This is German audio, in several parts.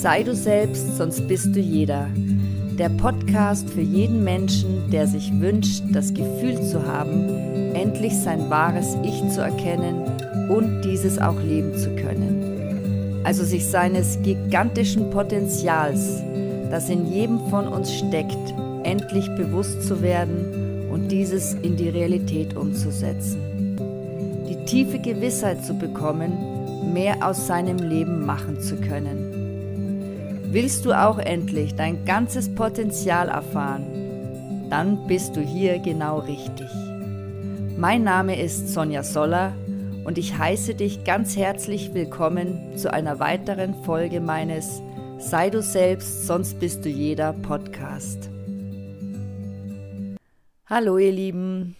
Sei du selbst, sonst bist du jeder. Der Podcast für jeden Menschen, der sich wünscht, das Gefühl zu haben, endlich sein wahres Ich zu erkennen und dieses auch leben zu können. Also sich seines gigantischen Potenzials, das in jedem von uns steckt, endlich bewusst zu werden und dieses in die Realität umzusetzen. Die tiefe Gewissheit zu bekommen, mehr aus seinem Leben machen zu können Willst du auch endlich dein ganzes Potenzial erfahren? Dann bist du hier genau richtig. Mein Name ist Sonja Soller und ich heiße dich ganz herzlich willkommen zu einer weiteren Folge meines Sei du selbst, sonst bist du jeder Podcast. Hallo ihr Lieben,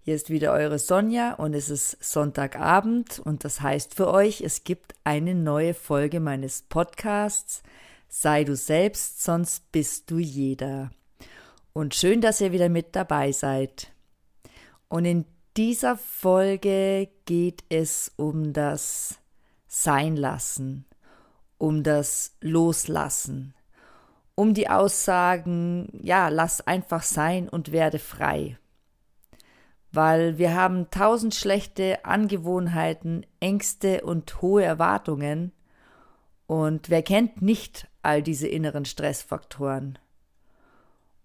hier ist wieder eure Sonja und es ist Sonntagabend und das heißt für euch, es gibt eine neue Folge meines Podcasts Sei du selbst, sonst bist du jeder. Und schön, dass ihr wieder mit dabei seid. Und in dieser Folge geht es um das Seinlassen, um das Loslassen, um die Aussagen, ja, lass einfach sein und werde frei. Weil wir haben tausend schlechte Angewohnheiten, Ängste und hohe Erwartungen. Und wer kennt nicht all diese inneren Stressfaktoren.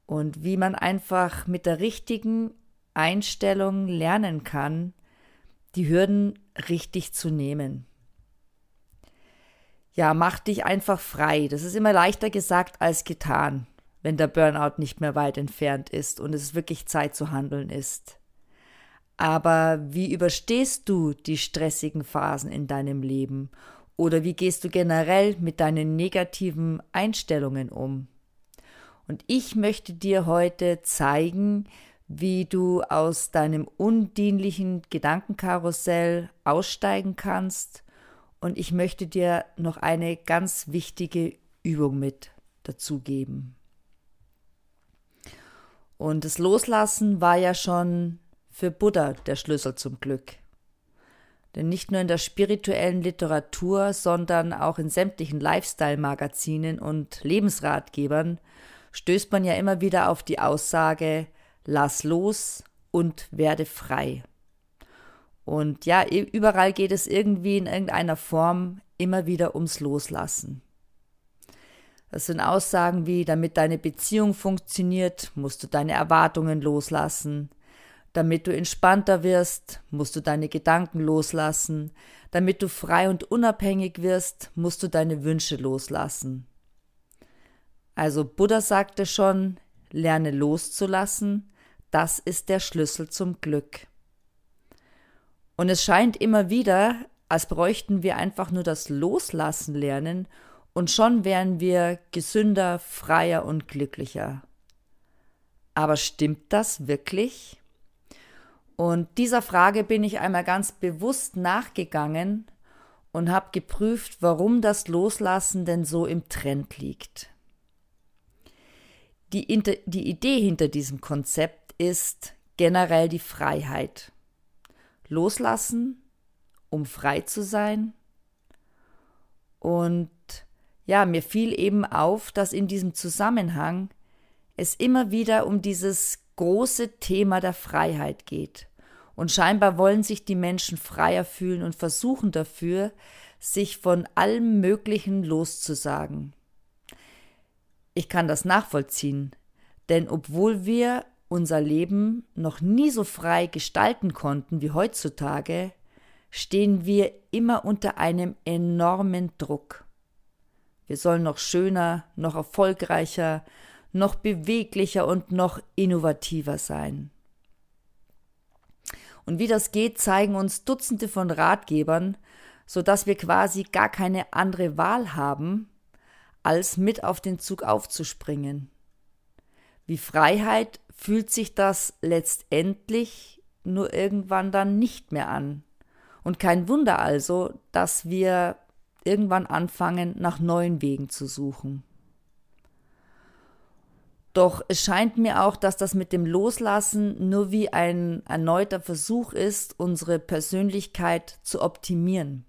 Und wie man einfach mit der richtigen Einstellung lernen kann, die Hürden richtig zu nehmen. Ja, mach dich einfach frei. Das ist immer leichter gesagt als getan, wenn der Burnout nicht mehr weit entfernt ist und es wirklich Zeit zu handeln ist. Aber wie überstehst du die stressigen Phasen in deinem Leben oder wie gehst du generell mit deinen negativen Einstellungen um? Und ich möchte dir heute zeigen, wie du aus deinem undienlichen Gedankenkarussell aussteigen kannst. Und ich möchte dir noch eine ganz wichtige Übung mit dazugeben. Und das Loslassen war ja schon für Buddha der Schlüssel zum Glück. Denn nicht nur in der spirituellen Literatur, sondern auch in sämtlichen Lifestyle-Magazinen und Lebensratgebern stößt man ja immer wieder auf die Aussage, lass los und werde frei. Und ja, überall geht es irgendwie in irgendeiner Form immer wieder ums Loslassen. Das sind Aussagen wie, damit deine Beziehung funktioniert, musst du deine Erwartungen loslassen. Damit du entspannter wirst, musst du deine Gedanken loslassen. Damit du frei und unabhängig wirst, musst du deine Wünsche loslassen. Also Buddha sagte schon, lerne loszulassen, das ist der Schlüssel zum Glück. Und es scheint immer wieder, als bräuchten wir einfach nur das Loslassen lernen und schon wären wir gesünder, freier und glücklicher. Aber stimmt das wirklich? Und dieser Frage bin ich einmal ganz bewusst nachgegangen und habe geprüft, warum das Loslassen denn so im Trend liegt. Die, die Idee hinter diesem Konzept ist generell die Freiheit. Loslassen, um frei zu sein. Und ja, mir fiel eben auf, dass in diesem Zusammenhang es immer wieder um dieses große Thema der Freiheit geht. Und scheinbar wollen sich die Menschen freier fühlen und versuchen dafür, sich von allem Möglichen loszusagen. Ich kann das nachvollziehen, denn obwohl wir unser Leben noch nie so frei gestalten konnten wie heutzutage, stehen wir immer unter einem enormen Druck. Wir sollen noch schöner, noch erfolgreicher, noch beweglicher und noch innovativer sein. Und wie das geht, zeigen uns Dutzende von Ratgebern, sodass wir quasi gar keine andere Wahl haben, als mit auf den Zug aufzuspringen. Wie Freiheit fühlt sich das letztendlich nur irgendwann dann nicht mehr an. Und kein Wunder also, dass wir irgendwann anfangen, nach neuen Wegen zu suchen. Doch es scheint mir auch, dass das mit dem Loslassen nur wie ein erneuter Versuch ist, unsere Persönlichkeit zu optimieren.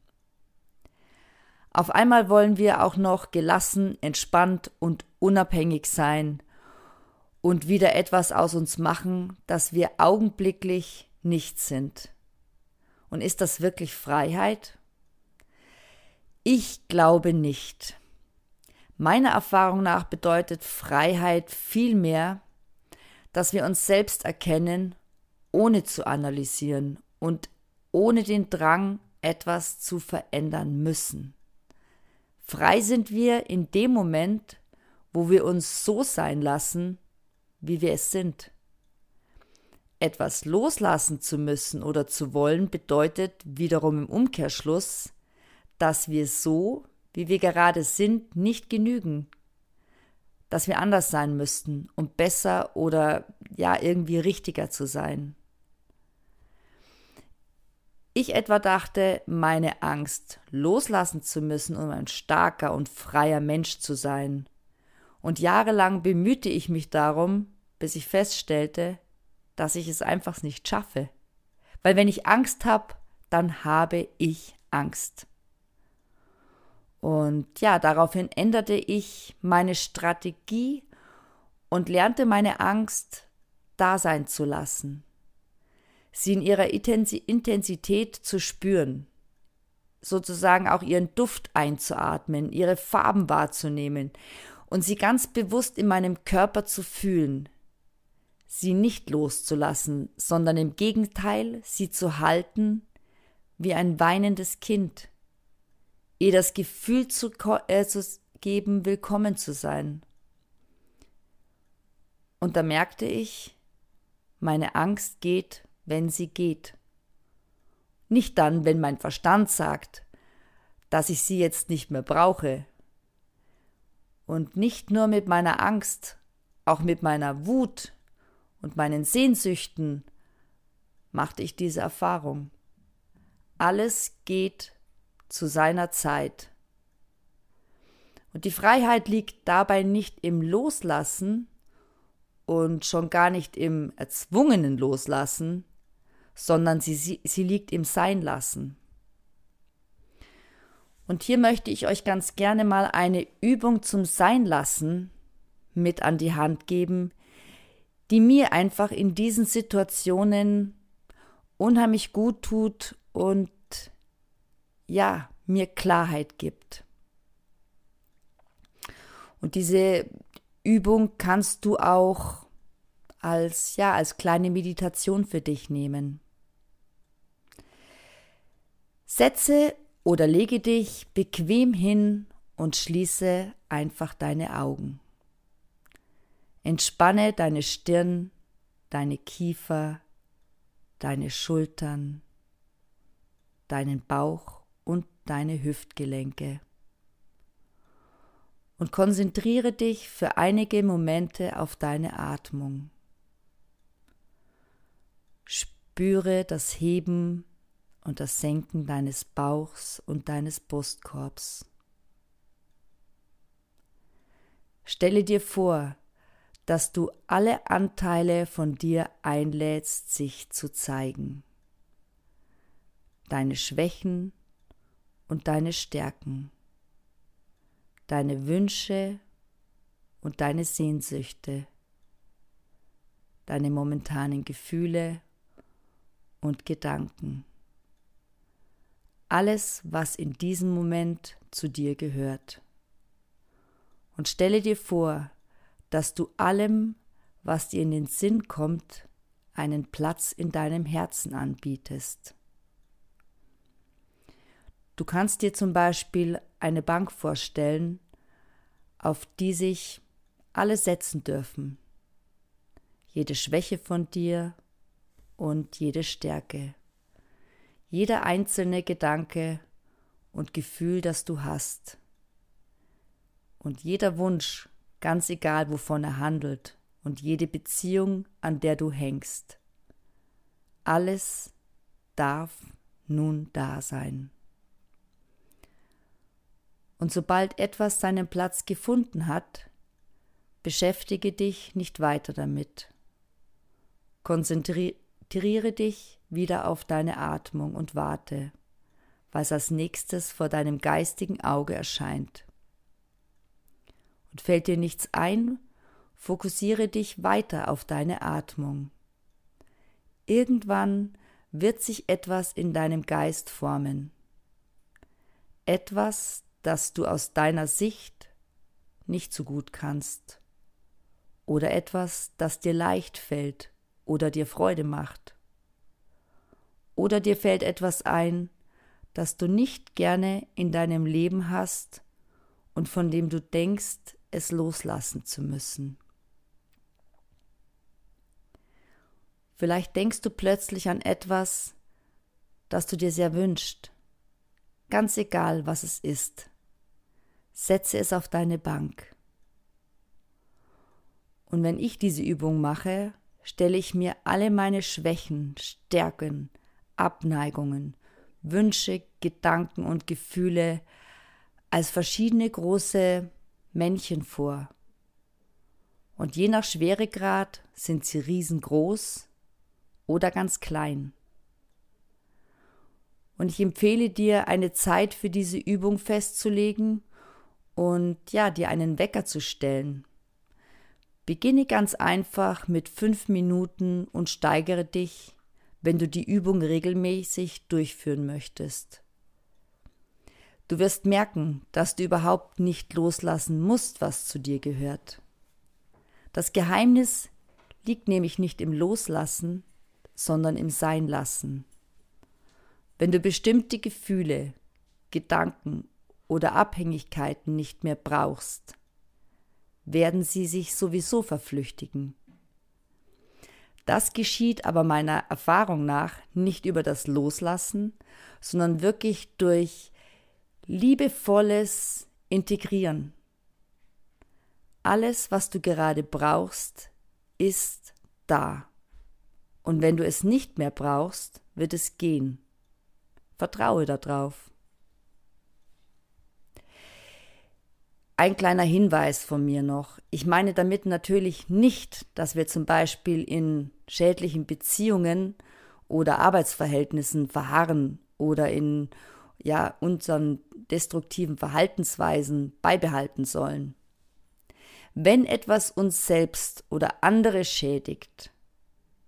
Auf einmal wollen wir auch noch gelassen, entspannt und unabhängig sein und wieder etwas aus uns machen, das wir augenblicklich nicht sind. Und ist das wirklich Freiheit? Ich glaube nicht. Meiner Erfahrung nach bedeutet Freiheit vielmehr, dass wir uns selbst erkennen, ohne zu analysieren und ohne den Drang, etwas zu verändern müssen. Frei sind wir in dem Moment, wo wir uns so sein lassen, wie wir es sind. Etwas loslassen zu müssen oder zu wollen bedeutet wiederum im Umkehrschluss, dass wir so, wie wir gerade sind, nicht genügen, dass wir anders sein müssten, um besser oder ja irgendwie richtiger zu sein. Ich etwa dachte, meine Angst loslassen zu müssen, um ein starker und freier Mensch zu sein. Und jahrelang bemühte ich mich darum, bis ich feststellte, dass ich es einfach nicht schaffe. Weil wenn ich Angst habe, dann habe ich Angst. Und ja, daraufhin änderte ich meine Strategie und lernte meine Angst da sein zu lassen. Sie in ihrer Intensität zu spüren, sozusagen auch ihren Duft einzuatmen, ihre Farben wahrzunehmen und sie ganz bewusst in meinem Körper zu fühlen, sie nicht loszulassen, sondern im Gegenteil sie zu halten wie ein weinendes Kind, ihr das Gefühl zu, äh, zu geben, willkommen zu sein. Und da merkte ich, meine Angst geht wenn sie geht. Nicht dann, wenn mein Verstand sagt, dass ich sie jetzt nicht mehr brauche. Und nicht nur mit meiner Angst, auch mit meiner Wut und meinen Sehnsüchten machte ich diese Erfahrung. Alles geht zu seiner Zeit. Und die Freiheit liegt dabei nicht im Loslassen und schon gar nicht im erzwungenen Loslassen, sondern sie, sie, sie liegt im Sein lassen. Und hier möchte ich euch ganz gerne mal eine Übung zum Sein lassen mit an die Hand geben, die mir einfach in diesen Situationen unheimlich gut tut und ja, mir Klarheit gibt. Und diese Übung kannst du auch als ja, als kleine Meditation für dich nehmen. Setze oder lege dich bequem hin und schließe einfach deine Augen. Entspanne deine Stirn, deine Kiefer, deine Schultern, deinen Bauch und deine Hüftgelenke. Und konzentriere dich für einige Momente auf deine Atmung. Spüre das Heben und das Senken deines Bauchs und deines Brustkorbs. Stelle dir vor, dass du alle Anteile von dir einlädst, sich zu zeigen. Deine Schwächen und deine Stärken, deine Wünsche und deine Sehnsüchte, deine momentanen Gefühle und Gedanken alles, was in diesem Moment zu dir gehört. Und stelle dir vor, dass du allem, was dir in den Sinn kommt, einen Platz in deinem Herzen anbietest. Du kannst dir zum Beispiel eine Bank vorstellen, auf die sich alle setzen dürfen. Jede Schwäche von dir und jede Stärke jeder einzelne Gedanke und Gefühl, das du hast. Und jeder Wunsch, ganz egal wovon er handelt, und jede Beziehung, an der du hängst. Alles darf nun da sein. Und sobald etwas seinen Platz gefunden hat, beschäftige dich nicht weiter damit. Konzentriere dich wieder auf deine Atmung und warte, was als nächstes vor deinem geistigen Auge erscheint. Und fällt dir nichts ein, fokussiere dich weiter auf deine Atmung. Irgendwann wird sich etwas in deinem Geist formen. Etwas, das du aus deiner Sicht nicht so gut kannst. Oder etwas, das dir leicht fällt oder dir Freude macht. Oder dir fällt etwas ein, das du nicht gerne in deinem Leben hast und von dem du denkst, es loslassen zu müssen. Vielleicht denkst du plötzlich an etwas, das du dir sehr wünscht. Ganz egal, was es ist. Setze es auf deine Bank. Und wenn ich diese Übung mache, stelle ich mir alle meine Schwächen, Stärken, Abneigungen, Wünsche, Gedanken und Gefühle als verschiedene große Männchen vor. Und je nach Schweregrad sind sie riesengroß oder ganz klein. Und ich empfehle dir, eine Zeit für diese Übung festzulegen und ja, dir einen Wecker zu stellen. Beginne ganz einfach mit fünf Minuten und steigere dich, wenn du die Übung regelmäßig durchführen möchtest. Du wirst merken, dass du überhaupt nicht loslassen musst, was zu dir gehört. Das Geheimnis liegt nämlich nicht im Loslassen, sondern im Seinlassen. Wenn du bestimmte Gefühle, Gedanken oder Abhängigkeiten nicht mehr brauchst, werden sie sich sowieso verflüchtigen. Das geschieht aber meiner Erfahrung nach nicht über das Loslassen, sondern wirklich durch liebevolles Integrieren. Alles, was du gerade brauchst, ist da. Und wenn du es nicht mehr brauchst, wird es gehen. Vertraue darauf. Ein kleiner Hinweis von mir noch. Ich meine damit natürlich nicht, dass wir zum Beispiel in schädlichen Beziehungen oder Arbeitsverhältnissen verharren oder in ja, unseren destruktiven Verhaltensweisen beibehalten sollen. Wenn etwas uns selbst oder andere schädigt,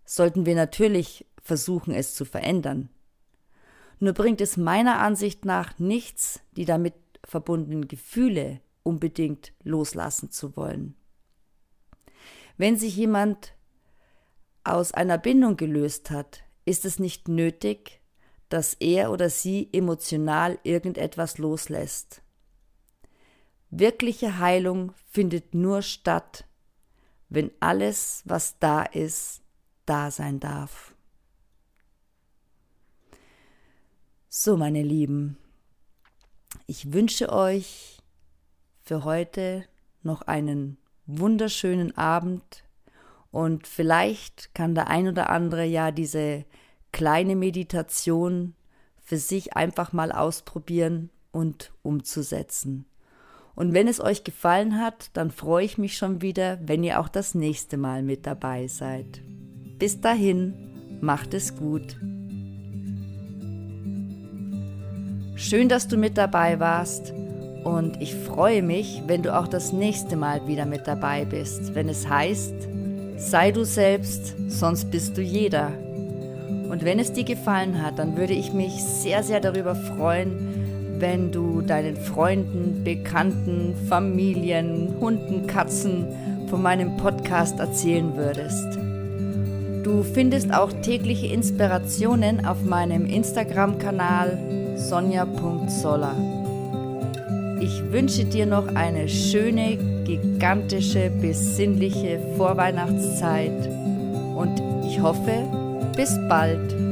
sollten wir natürlich versuchen, es zu verändern. Nur bringt es meiner Ansicht nach nichts, die damit verbundenen Gefühle unbedingt loslassen zu wollen. Wenn sich jemand aus einer Bindung gelöst hat, ist es nicht nötig, dass er oder sie emotional irgendetwas loslässt. Wirkliche Heilung findet nur statt, wenn alles, was da ist, da sein darf. So, meine Lieben, ich wünsche euch für heute noch einen wunderschönen Abend und vielleicht kann der ein oder andere ja diese kleine Meditation für sich einfach mal ausprobieren und umzusetzen. Und wenn es euch gefallen hat, dann freue ich mich schon wieder, wenn ihr auch das nächste Mal mit dabei seid. Bis dahin, macht es gut. Schön, dass du mit dabei warst und ich freue mich, wenn du auch das nächste Mal wieder mit dabei bist, wenn es heißt, sei du selbst, sonst bist du jeder. Und wenn es dir gefallen hat, dann würde ich mich sehr, sehr darüber freuen, wenn du deinen Freunden, Bekannten, Familien, Hunden, Katzen von meinem Podcast erzählen würdest. Du findest auch tägliche Inspirationen auf meinem Instagram-Kanal sonja.soller. Ich wünsche dir noch eine schöne, gigantische, besinnliche Vorweihnachtszeit und ich hoffe, bis bald.